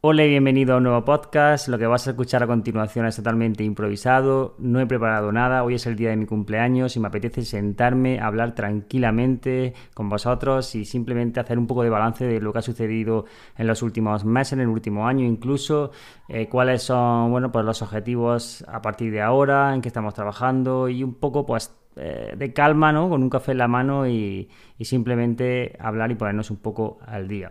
Hola y bienvenido a un nuevo podcast. Lo que vas a escuchar a continuación es totalmente improvisado. No he preparado nada. Hoy es el día de mi cumpleaños y me apetece sentarme, hablar tranquilamente con vosotros y simplemente hacer un poco de balance de lo que ha sucedido en los últimos meses, en el último año incluso. Eh, cuáles son, bueno, pues los objetivos a partir de ahora, en qué estamos trabajando y un poco, pues, eh, de calma, ¿no? Con un café en la mano y simplemente hablar y ponernos un poco al día.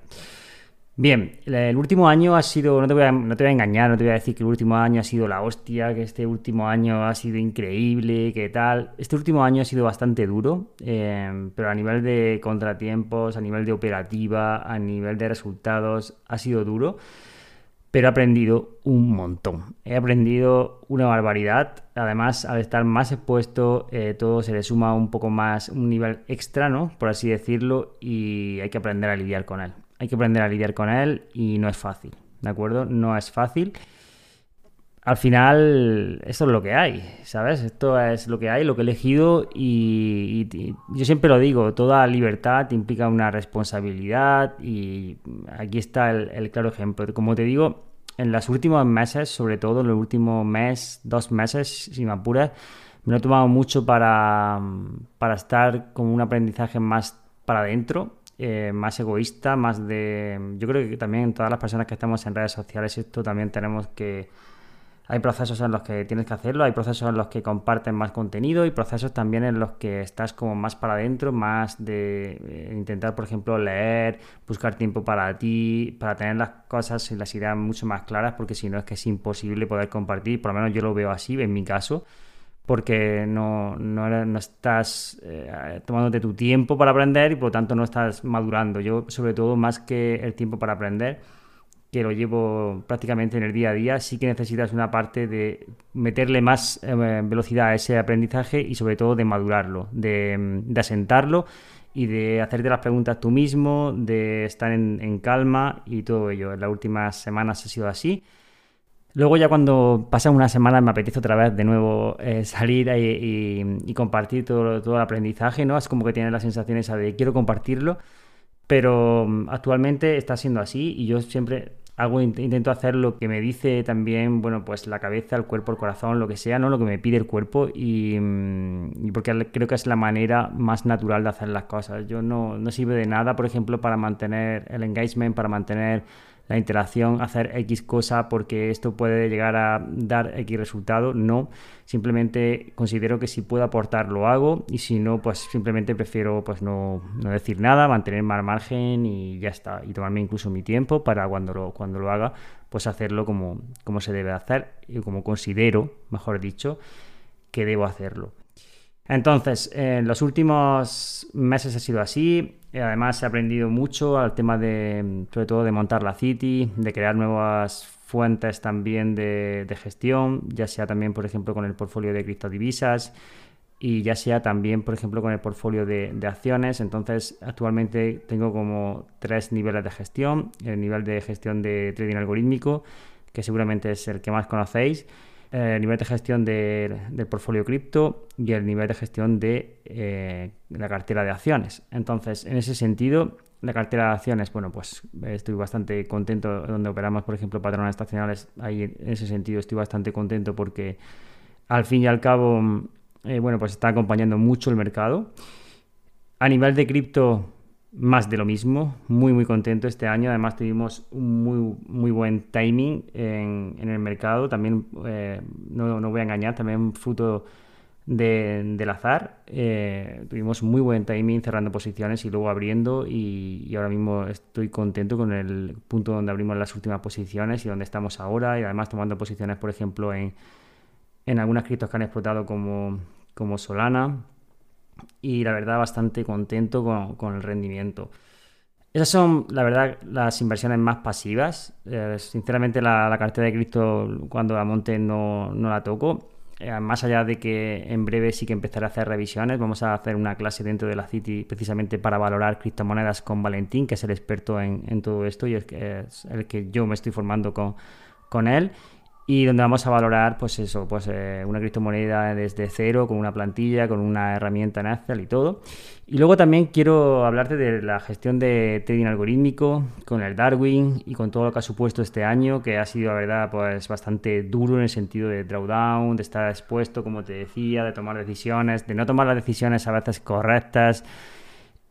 Bien, el último año ha sido, no te, voy a, no te engañar, no te voy a decir que el último año ha sido la hostia, que este último año ha sido increíble, que tal. Este último año ha sido bastante duro, eh, pero a nivel de contratiempos, a nivel de operativa, a nivel de resultados, ha sido duro, pero he aprendido un montón. He aprendido una barbaridad. Además, al estar más expuesto, eh, todo se le suma un poco más, un nivel extra, ¿no? Por así decirlo, y hay que aprender a lidiar con él hay que aprender a lidiar con él y no es fácil, ¿de acuerdo? No es fácil. Al final, esto es lo que hay, ¿sabes? Esto es lo que hay, lo que he elegido y, yo siempre lo digo, toda libertad implica una responsabilidad y aquí está el, claro ejemplo. Como te digo, en los últimos meses, sobre todo en los últimos mes, dos meses, si me apuras, me lo he tomado mucho para, para estar con un aprendizaje más para adentro, eh, más egoísta, más de... Yo creo que también todas las personas que estamos en redes sociales esto también tenemos que... Hay procesos en los que tienes que hacerlo, hay procesos en los que comparten más contenido y procesos también en los que estás como más para adentro, más de eh, intentar, por ejemplo, leer, buscar tiempo para ti, para tener las cosas y las ideas mucho más claras, porque si no es que es imposible poder compartir, por lo menos yo lo veo así en mi caso porque no, no, estás eh, tomándote tu tiempo para aprender y por lo tanto no estás madurando. Yo, sobre todo, más que el tiempo para aprender, que lo llevo prácticamente en el día a día, sí que necesitas una parte de meterle más eh, velocidad a ese aprendizaje y sobre todo de madurarlo, de, asentarlo y de hacerte las preguntas tú mismo, de estar en, en calma y todo ello. En las últimas semanas ha sido así. Luego ya cuando pasa una semana me apetece otra vez de nuevo eh, salir y, compartir todo, todo el aprendizaje, ¿no? Es como que tienes la sensación esa de quiero compartirlo, pero mm, actualmente está siendo así y yo siempre hago intento hacer lo que me dice también, bueno, pues la cabeza, el cuerpo, el corazón, lo que sea, ¿no? Lo que me pide el cuerpo y, mm, porque creo que es la manera más natural de hacer las cosas. Yo no, no sirve de nada, por ejemplo, para mantener el engagement, para mantener la interacción, hacer X cosa porque esto puede llegar a dar X resultado. No, simplemente considero que si puedo aportar lo hago y si no, pues simplemente prefiero pues no, decir nada, mantener más margen y ya está. Y tomarme incluso mi tiempo para cuando lo, cuando lo haga, pues hacerlo como, como se debe hacer y como considero, mejor dicho, que debo hacerlo. Entonces, en los últimos meses ha sido así. Además, he aprendido mucho al tema de, sobre todo, de montar la City, de crear nuevas fuentes también de, gestión, ya sea también, por ejemplo, con el portfolio de criptodivisas y ya sea también, por ejemplo, con el portfolio de, de, acciones. Entonces, actualmente tengo como tres niveles de gestión. El nivel de gestión de trading algorítmico, que seguramente es el que más conocéis eh, el nivel de gestión del portfolio cripto y el nivel de gestión de eh, la cartera de acciones. Entonces, en ese sentido, la cartera de acciones, bueno, pues estoy bastante contento donde operamos, por ejemplo, patrones estacionales. Ahí, en ese sentido, estoy bastante contento porque al fin y al cabo, eh, bueno, pues está acompañando mucho el mercado. A nivel de cripto, más de lo mismo, muy muy contento este año, además tuvimos un muy, muy buen timing en, el mercado, también eh, no, no, voy a engañar, también fruto del azar, eh, tuvimos muy buen timing cerrando posiciones y luego abriendo y, ahora mismo estoy contento con el punto donde abrimos las últimas posiciones y donde estamos ahora. Y además tomando posiciones por ejemplo en, en algunas criptos que han explotado como, como Solana y la verdad bastante contento con, el rendimiento. Esas son, la verdad, las inversiones más pasivas. Eh, sinceramente, la, cartera de cripto, cuando la monte, no, la toco. eh, más allá de que en breve sí que empezaré a hacer revisiones, vamos a hacer una clase dentro de la City precisamente para valorar criptomonedas con Valentín, que es el experto en, todo esto y es el que yo me estoy formando con, con él y donde vamos a valorar pues eso, pues eh, una criptomoneda desde cero, con una plantilla, con una herramienta en y todo. Y luego también quiero hablarte de la gestión de trading algorítmico con el Darwin y con todo lo que ha supuesto este año, que ha sido, la verdad, pues bastante duro en el sentido de drawdown, de estar expuesto, como te decía, de tomar decisiones, de no tomar las decisiones a veces correctas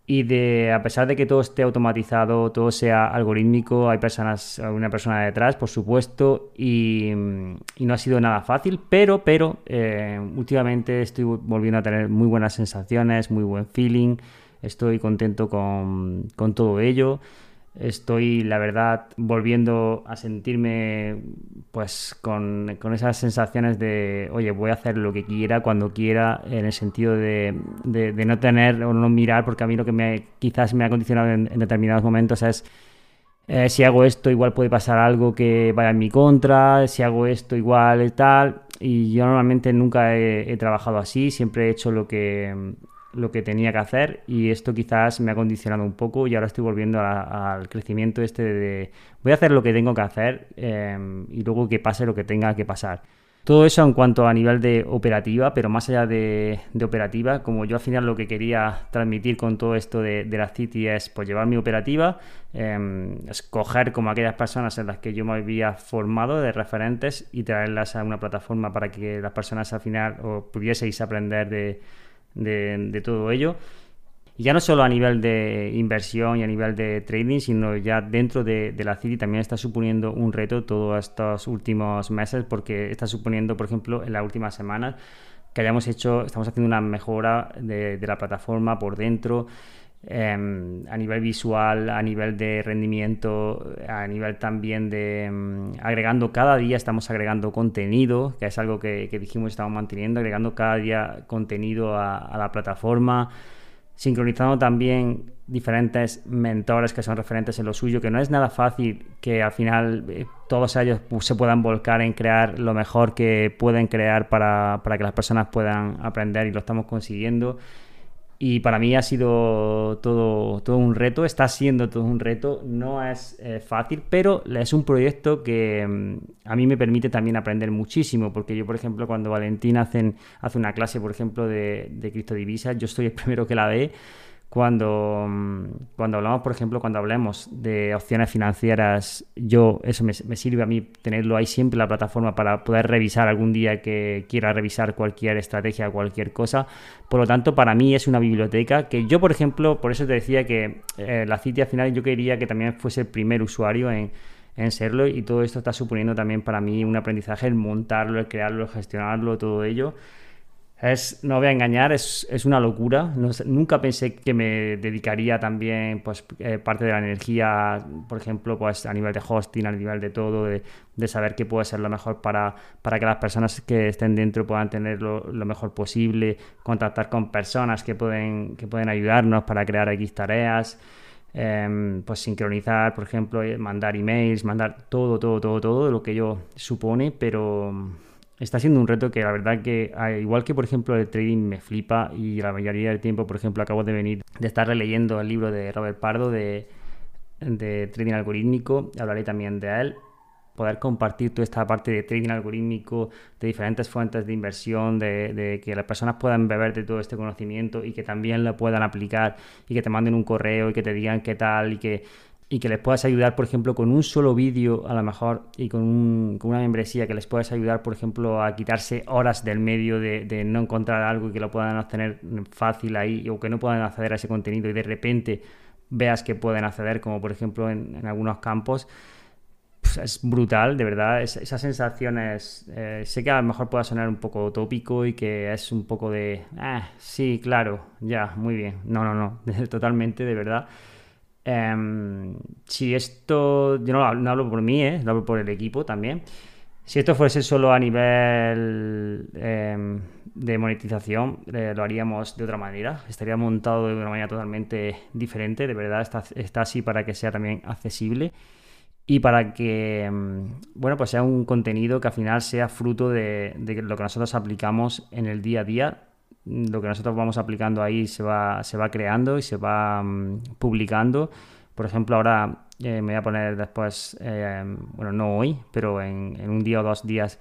y de a pesar de que todo esté automatizado, todo sea algorítmico, hay personas, una persona detrás, por supuesto, y, no ha sido nada fácil, pero, pero eh, últimamente estoy volviendo a tener muy buenas sensaciones, muy buen feeling, estoy contento con, con todo ello. Estoy, la verdad, volviendo a sentirme pues con, esas sensaciones de, oye, voy a hacer lo que quiera, cuando quiera, en el sentido de, no tener o no mirar, porque a mí lo que me, quizás me ha condicionado en, determinados momentos es, eh, si hago esto igual puede pasar algo que vaya en mi contra, si hago esto igual tal, y yo normalmente nunca he trabajado así, siempre he hecho lo que lo que tenía que hacer y esto quizás me ha condicionado un poco y ahora estoy volviendo al crecimiento este de, voy a hacer lo que tengo que hacer em, y luego que pase lo que tenga que pasar. Todo eso en cuanto a nivel de operativa, pero más allá de, operativa, como yo al final lo que quería transmitir con todo esto de, la City es pues llevar mi operativa, eh, escoger como aquellas personas en las que yo me había formado de referentes y traerlas a una plataforma para que las personas al final pudieseis aprender de, todo ello. Y ya no solo a nivel de inversión y a nivel de trading, sino ya dentro de, la City también está suponiendo un reto todos estos últimos meses, porque está suponiendo, por ejemplo, en las últimas semanas que hayamos hecho, estamos haciendo una mejora de la plataforma por dentro. Em, a nivel visual, a nivel de rendimiento, a nivel también de em, agregando cada día, estamos agregando contenido, que es algo que, dijimos estamos manteniendo, agregando cada día contenido a, la plataforma, sincronizando también diferentes mentores que son referentes en lo suyo, que no es nada fácil que al final eh, todos ellos se puedan volcar en crear lo mejor que pueden crear para, para que las personas puedan aprender y lo estamos consiguiendo. Y para mí ha sido todo, todo un reto, está siendo todo un reto, no es eh, fácil, pero es un proyecto que mm, a mí me permite también aprender muchísimo, porque yo, por ejemplo, cuando Valentín hace una clase, por ejemplo, de, de criptodivisas, yo soy el primero que la ve cuando, mm, cuando hablamos, por ejemplo, cuando hablemos de opciones financieras, yo, eso me, sirve a mí tenerlo ahí siempre la plataforma para poder revisar algún día que quiera revisar cualquier estrategia, cualquier cosa. Por lo tanto, para mí es una biblioteca que yo, por ejemplo, por eso te decía que eh, la City al final yo quería que también fuese el primer usuario en, en serlo y todo esto está suponiendo también para mí un aprendizaje, el montarlo, el crearlo, el gestionarlo, todo ello. Es, no voy a engañar, es, es una locura. nunca pensé que me dedicaría también pues, eh, parte de la energía, por ejemplo, pues, a nivel de hosting, a nivel de todo, de, saber qué puede ser lo mejor para, para, que las personas que estén dentro puedan tener lo, mejor posible, contactar con personas que pueden, que pueden ayudarnos para crear X tareas. Em, pues sincronizar, por ejemplo, eh, mandar emails, mandar todo, todo, todo, todo lo que yo supone, pero está siendo un reto que la verdad que, igual que por ejemplo el trading me flipa y la mayoría del tiempo, por ejemplo, acabo de venir de estar releyendo el libro de Robert Pardo de, de trading algorítmico, hablaré también de él poder compartir toda esta parte de trading algorítmico, de diferentes fuentes de inversión, de, de, que las personas puedan beber de todo este conocimiento y que también lo puedan aplicar y que te manden un correo y que te digan qué tal y que y que les puedas ayudar, por ejemplo, con un solo vídeo a lo mejor y con, un, una membresía que les puedas ayudar, por ejemplo, a quitarse horas del medio de, no encontrar algo y que lo puedan obtener fácil ahí o que no puedan acceder a ese contenido y de repente veas que pueden acceder, como por ejemplo en, algunos campos, pues es brutal, de verdad. Es, esas sensaciones, eh, sé que a lo mejor pueda sonar un poco tópico y que es un poco de, ah, sí, claro, ya, muy bien. No, no, no, totalmente, de verdad Em, si esto, yo no, hablo por mí, ¿eh? lo hablo por el equipo también. Si esto fuese solo a nivel em, de monetización, eh, lo haríamos de otra manera. Estaría montado de una manera totalmente diferente. De verdad, está, está así para que sea también accesible. y para que, mm, bueno, pues sea un contenido que al final sea fruto de, lo que nosotros aplicamos en el día a día. Lo que nosotros vamos aplicando ahí se va, se va creando y se va mm, publicando. Por ejemplo, ahora eh, me voy a poner después, eh, bueno, no hoy, pero en, un día o dos días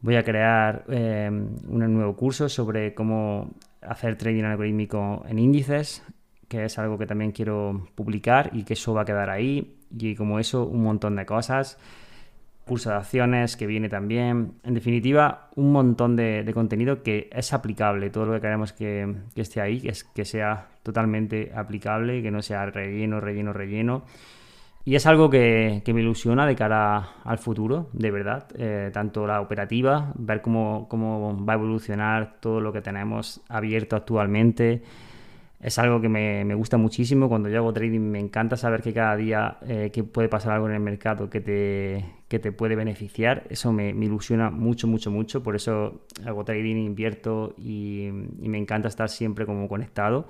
voy a crear eh, un nuevo curso sobre cómo hacer trading algorítmico en índices, que es algo que también quiero publicar y que eso va a quedar ahí y como eso un montón de cosas. Curso de acciones que viene también. En definitiva, un montón de, contenido que es aplicable. Todo lo que queremos que, esté ahí es que sea totalmente aplicable, que no sea relleno, relleno, relleno. Y es algo que, me ilusiona de cara al futuro, de verdad. Eh, tanto la operativa, ver cómo, cómo va a evolucionar todo lo que tenemos abierto actualmente es algo que me, gusta muchísimo. Cuando yo hago trading me encanta saber que cada día eh, que puede pasar algo en el mercado que te, que te puede beneficiar. Eso me, ilusiona mucho, mucho, mucho. Por eso hago trading, invierto y, y me encanta estar siempre como conectado.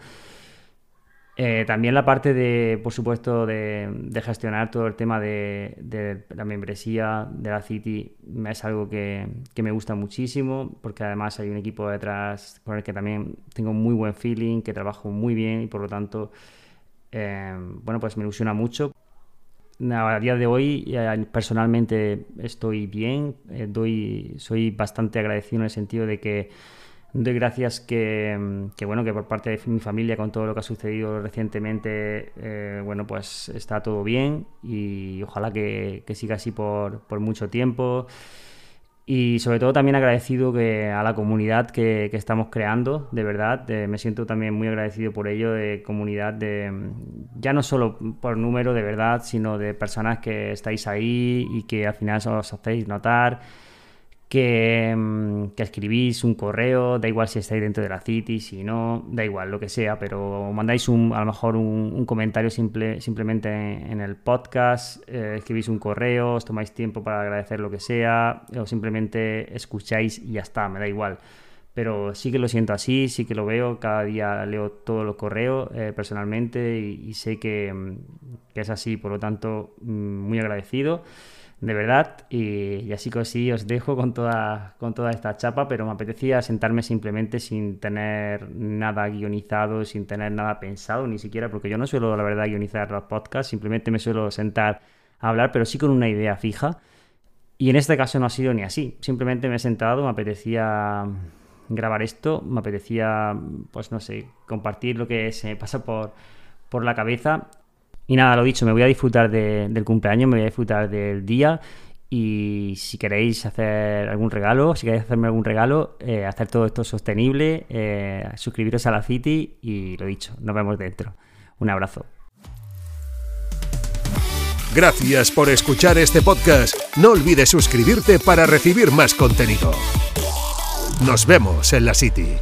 Eh, también la parte de, por supuesto, de, gestionar todo el tema de, la membresía de la City es algo que, me gusta muchísimo porque además hay un equipo detrás con el que también tengo muy buen feeling, que trabajo muy bien y por lo tanto, eh, bueno, pues me ilusiona mucho. A día de hoy, eh, personalmente estoy bien, doy, soy bastante agradecido en el sentido de que Doy gracias que, bueno, que por parte de mi familia, con todo lo que ha sucedido recientemente, eh, bueno, pues está todo bien y ojalá que, siga así por, mucho tiempo. Y sobre todo también agradecido que a la comunidad que, estamos creando, de verdad, me siento también muy agradecido por ello, de comunidad de, ya no solo por número de verdad, sino de personas que estáis ahí y que al final os hacéis notar Mm, que, escribís un correo, da igual si estáis dentro de la City, si no, da igual lo que sea, pero mandáis un, a lo mejor un, comentario simple, simplemente en, el podcast, eh, escribís un correo, os tomáis tiempo para agradecer lo que sea, o simplemente escucháis y ya está, me da igual. Pero sí que lo siento así, sí que lo veo, cada día leo todos los correos eh, personalmente y, sé que, mm, que, es así, por lo tanto, mm, muy agradecido de verdad. Y, así que así os dejo con toda, con toda esta chapa, pero me apetecía sentarme simplemente sin tener nada guionizado, sin tener nada pensado, ni siquiera, porque yo no suelo, la verdad, guionizar los podcasts, simplemente me suelo sentar a hablar, pero sí con una idea fija. Y en este caso no ha sido ni así, simplemente me he sentado, me apetecía grabar esto, me apetecía, pues no sé, compartir lo que se me pasa por, por la cabeza y nada, lo dicho, me voy a disfrutar del cumpleaños, me voy a disfrutar del día. Y si queréis hacer algún regalo, si queréis hacerme algún regalo, eh, hacer todo esto sostenible, eh, suscribiros a la City y lo dicho, nos vemos dentro. Un abrazo. Gracias por escuchar este podcast. No olvides suscribirte para recibir más contenido. Nos vemos en la City.